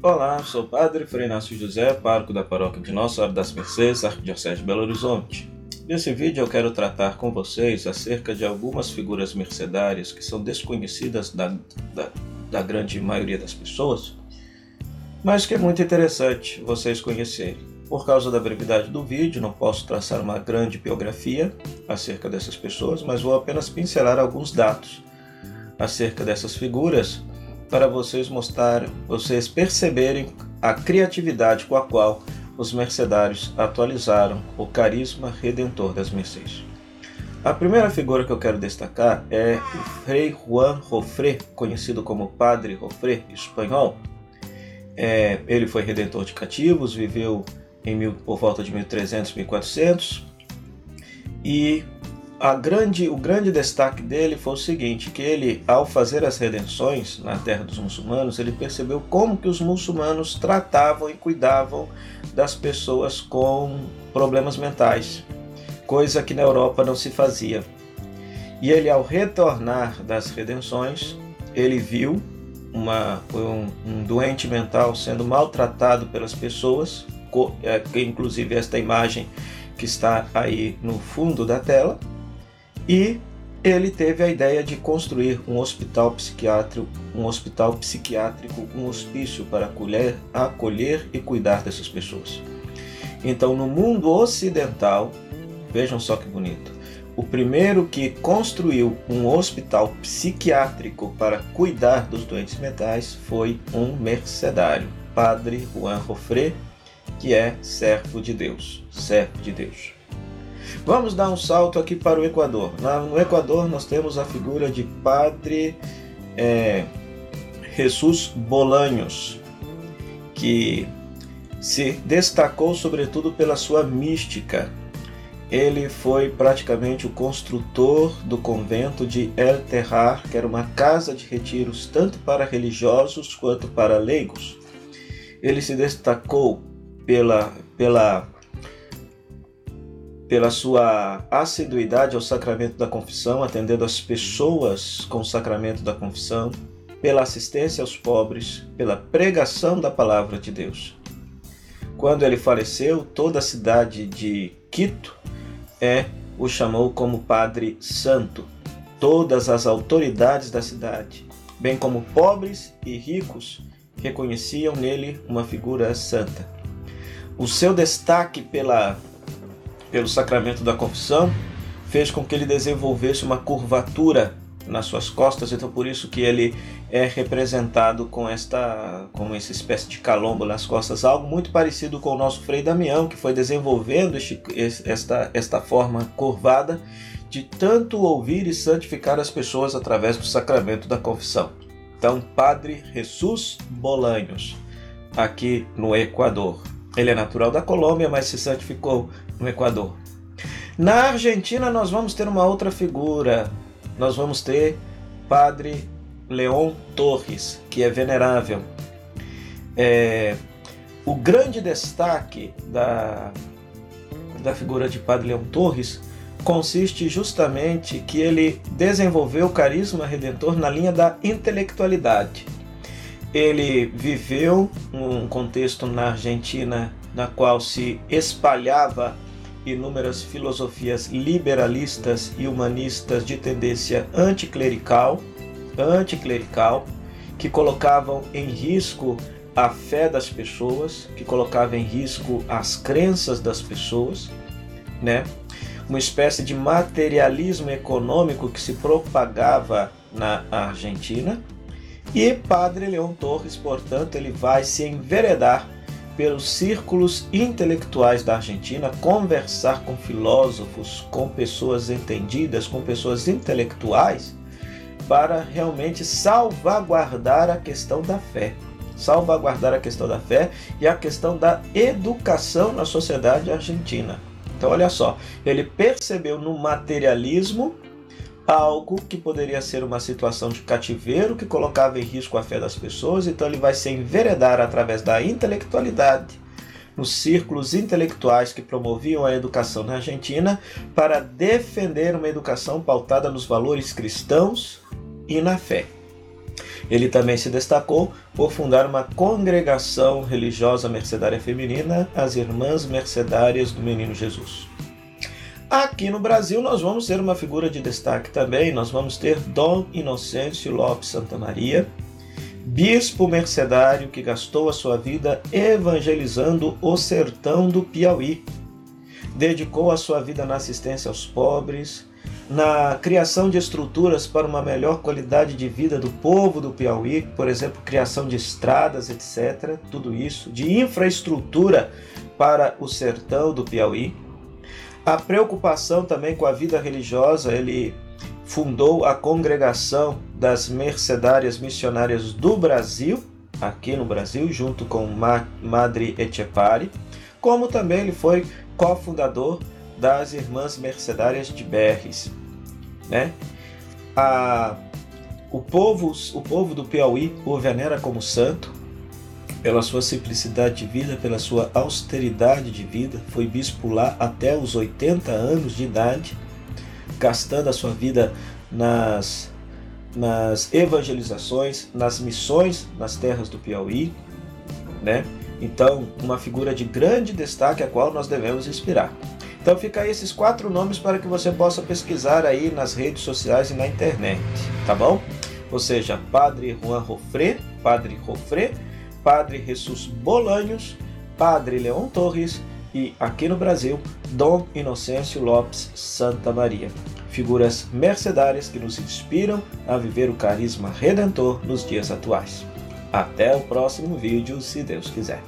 Olá, sou o Padre Frei Inácio José, pároco da paróquia de Nossa Senhora das Mercês, Arquidiocese de Belo Horizonte. Nesse vídeo eu quero tratar com vocês acerca de algumas figuras mercedárias que são desconhecidas da, da, da grande maioria das pessoas, mas que é muito interessante vocês conhecerem. Por causa da brevidade do vídeo, não posso traçar uma grande biografia acerca dessas pessoas, mas vou apenas pincelar alguns dados acerca dessas figuras para vocês mostrarem, vocês perceberem a criatividade com a qual os mercedários atualizaram o carisma redentor das Mercês. A primeira figura que eu quero destacar é o Frei Juan Jofré, conhecido como Padre Jofré espanhol. É, ele foi redentor de cativos, viveu em mil, por volta de 1300, 1400 e a grande, o grande destaque dele foi o seguinte, que ele, ao fazer as redenções na terra dos muçulmanos, ele percebeu como que os muçulmanos tratavam e cuidavam das pessoas com problemas mentais, coisa que na Europa não se fazia. E ele, ao retornar das redenções, ele viu uma, um, um doente mental sendo maltratado pelas pessoas, é, inclusive esta imagem que está aí no fundo da tela, e ele teve a ideia de construir um hospital psiquiátrico, um hospital psiquiátrico, um hospício para acolher, acolher e cuidar dessas pessoas. Então, no mundo ocidental, vejam só que bonito, o primeiro que construiu um hospital psiquiátrico para cuidar dos doentes mentais foi um mercedário, Padre Juan Rofré, que é servo de Deus, servo de Deus. Vamos dar um salto aqui para o Equador. No Equador nós temos a figura de Padre é, Jesus Bolanhos, que se destacou sobretudo pela sua mística. Ele foi praticamente o construtor do convento de El Terrar, que era uma casa de retiros tanto para religiosos quanto para leigos. Ele se destacou pela, pela pela sua assiduidade ao sacramento da confissão, atendendo as pessoas com o sacramento da confissão, pela assistência aos pobres, pela pregação da palavra de Deus. Quando ele faleceu, toda a cidade de Quito é, o chamou como Padre Santo. Todas as autoridades da cidade, bem como pobres e ricos, reconheciam nele uma figura santa. O seu destaque pela pelo sacramento da confissão, fez com que ele desenvolvesse uma curvatura nas suas costas, então por isso que ele é representado com esta com essa espécie de calombo nas costas, algo muito parecido com o nosso Frei Damião, que foi desenvolvendo este, esta, esta forma curvada de tanto ouvir e santificar as pessoas através do sacramento da confissão. Então, Padre Jesus Bolanhos, aqui no Equador. Ele é natural da Colômbia, mas se santificou no Equador. Na Argentina, nós vamos ter uma outra figura. Nós vamos ter Padre Leon Torres, que é venerável. É, o grande destaque da, da figura de Padre Leon Torres consiste justamente que ele desenvolveu o carisma redentor na linha da intelectualidade. Ele viveu um contexto na Argentina na qual se espalhava inúmeras filosofias liberalistas e humanistas de tendência anticlerical, anticlerical, que colocavam em risco a fé das pessoas, que colocavam em risco as crenças das pessoas, né? Uma espécie de materialismo econômico que se propagava na Argentina. E Padre Leão Torres, portanto, ele vai se enveredar pelos círculos intelectuais da Argentina, conversar com filósofos, com pessoas entendidas, com pessoas intelectuais, para realmente salvaguardar a questão da fé. Salvaguardar a questão da fé e a questão da educação na sociedade argentina. Então, olha só, ele percebeu no materialismo algo que poderia ser uma situação de cativeiro que colocava em risco a fé das pessoas, então ele vai se enveredar através da intelectualidade nos círculos intelectuais que promoviam a educação na Argentina para defender uma educação pautada nos valores cristãos e na fé. Ele também se destacou por fundar uma congregação religiosa mercedária feminina, as Irmãs Mercedárias do Menino Jesus. Aqui no Brasil nós vamos ter uma figura de destaque também, nós vamos ter Dom Inocêncio Lopes Santa Maria, bispo mercedário que gastou a sua vida evangelizando o sertão do Piauí. Dedicou a sua vida na assistência aos pobres, na criação de estruturas para uma melhor qualidade de vida do povo do Piauí, por exemplo, criação de estradas, etc. Tudo isso, de infraestrutura para o sertão do Piauí. A preocupação também com a vida religiosa, ele fundou a Congregação das Mercedárias Missionárias do Brasil, aqui no Brasil, junto com Madre Etchepari, como também ele foi cofundador das Irmãs Mercedárias de Berres. Né? A, o, povo, o povo do Piauí o venera como santo, pela sua simplicidade de vida, pela sua austeridade de vida, foi bispo lá até os 80 anos de idade, gastando a sua vida nas, nas evangelizações, nas missões nas terras do Piauí, né? Então, uma figura de grande destaque a qual nós devemos inspirar. Então fica aí esses quatro nomes para que você possa pesquisar aí nas redes sociais e na internet, tá bom? Ou seja, Padre Juan Rofré, Padre Rofré, Padre Jesus Bolanhos, Padre Leon Torres e, aqui no Brasil, Dom Inocêncio Lopes Santa Maria. Figuras mercedárias que nos inspiram a viver o carisma redentor nos dias atuais. Até o próximo vídeo, se Deus quiser.